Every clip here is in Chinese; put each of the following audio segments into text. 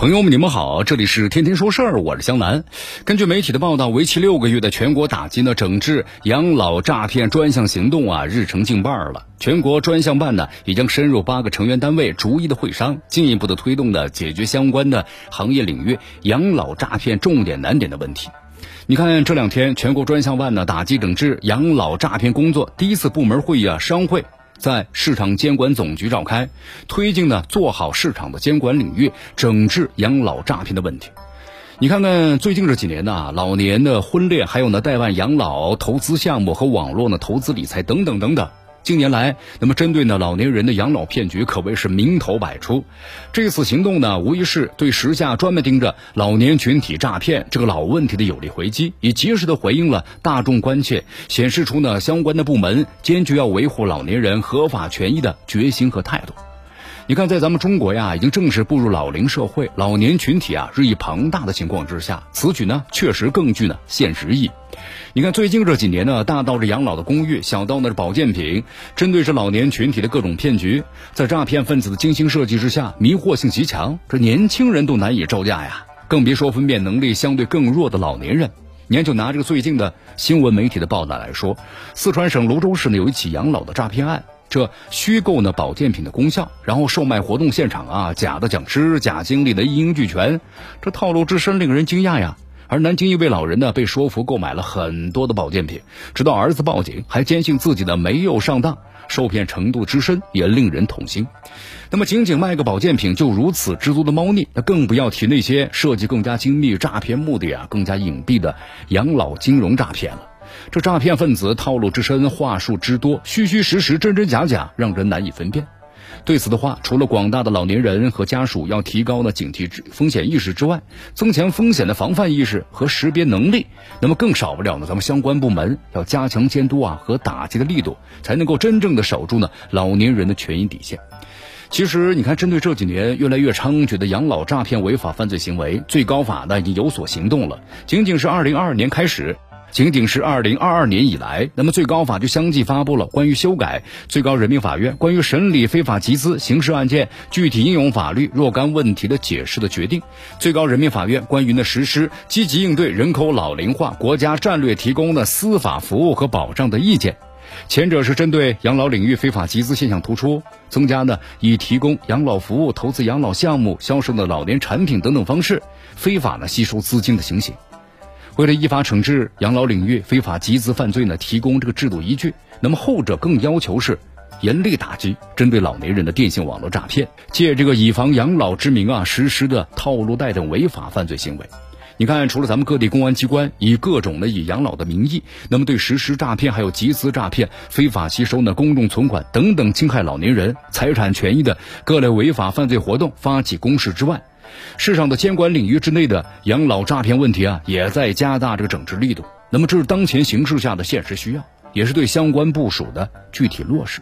朋友们，你们好，这里是天天说事儿，我是江南。根据媒体的报道，为期六个月的全国打击呢整治养老诈骗专项行动啊，日程近半了。全国专项办呢，已经深入八个成员单位，逐一的会商，进一步的推动呢解决相关的行业领域养老诈骗重点难点的问题。你看，这两天全国专项办呢打击整治养老诈骗工作第一次部门会议啊，商会。在市场监管总局召开，推进呢做好市场的监管领域，整治养老诈骗的问题。你看看最近这几年呢，老年的婚恋，还有呢代办养老投资项目和网络呢投资理财等等等等。近年来，那么针对呢老年人的养老骗局可谓是名头百出。这次行动呢，无疑是对时下专门盯着老年群体诈骗这个老问题的有力回击，也及时的回应了大众关切，显示出呢相关的部门坚决要维护老年人合法权益的决心和态度。你看，在咱们中国呀，已经正式步入老龄社会，老年群体啊日益庞大的情况之下，此举呢确实更具呢现实意义。你看，最近这几年呢，大到这养老的公寓，小到呢是保健品，针对这老年群体的各种骗局，在诈骗分子的精心设计之下，迷惑性极强，这年轻人都难以招架呀，更别说分辨能力相对更弱的老年人。你看，就拿这个最近的新闻媒体的报道来说，四川省泸州市呢有一起养老的诈骗案，这虚构呢保健品的功效，然后售卖活动现场啊假的讲师、假经历的一应俱全，这套路之深令人惊讶呀。而南京一位老人呢，被说服购买了很多的保健品，直到儿子报警，还坚信自己的没有上当，受骗程度之深也令人痛心。那么，仅仅卖个保健品就如此知足的猫腻，那更不要提那些设计更加精密、诈骗目的啊更加隐蔽的养老金融诈骗了。这诈骗分子套路之深，话术之多，虚虚实实、真真假假，让人难以分辨。对此的话，除了广大的老年人和家属要提高呢警惕风险意识之外，增强风险的防范意识和识别能力，那么更少不了呢咱们相关部门要加强监督啊和打击的力度，才能够真正的守住呢老年人的权益底线。其实，你看，针对这几年越来越猖獗的养老诈骗违法犯罪行为，最高法呢已经有所行动了。仅仅是二零二二年开始。仅仅是二零二二年以来，那么最高法就相继发布了关于修改最高人民法院关于审理非法集资刑事案件具体应用法律若干问题的解释的决定，最高人民法院关于呢实施积极应对人口老龄化国家战略提供的司法服务和保障的意见。前者是针对养老领域非法集资现象突出，增加呢以提供养老服务、投资养老项目、销售的老年产品等等方式非法呢吸收资金的情形。为了依法惩治养老领域非法集资犯罪呢，提供这个制度依据。那么后者更要求是严厉打击针对老年人的电信网络诈骗，借这个以房养老之名啊实施的套路贷等违法犯罪行为。你看，除了咱们各地公安机关以各种的以养老的名义，那么对实施诈骗、还有集资诈骗、非法吸收呢公众存款等等侵害老年人财产权益的各类违法犯罪活动发起攻势之外，市场的监管领域之内的养老诈骗问题啊，也在加大这个整治力度。那么这是当前形势下的现实需要，也是对相关部署的具体落实。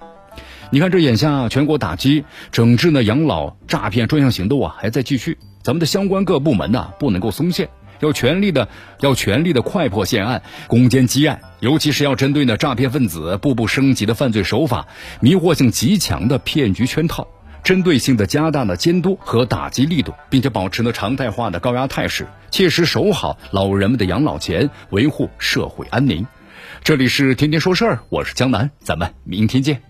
你看，这眼下全国打击整治呢养老诈骗专项行动啊还在继续，咱们的相关各部门呢不能够松懈，要全力的要全力的快破现案、攻坚积案，尤其是要针对呢诈骗分子步步升级的犯罪手法、迷惑性极强的骗局圈套。针对性的加大了监督和打击力度，并且保持了常态化的高压态势，切实守好老人们的养老钱，维护社会安宁。这里是天天说事儿，我是江南，咱们明天见。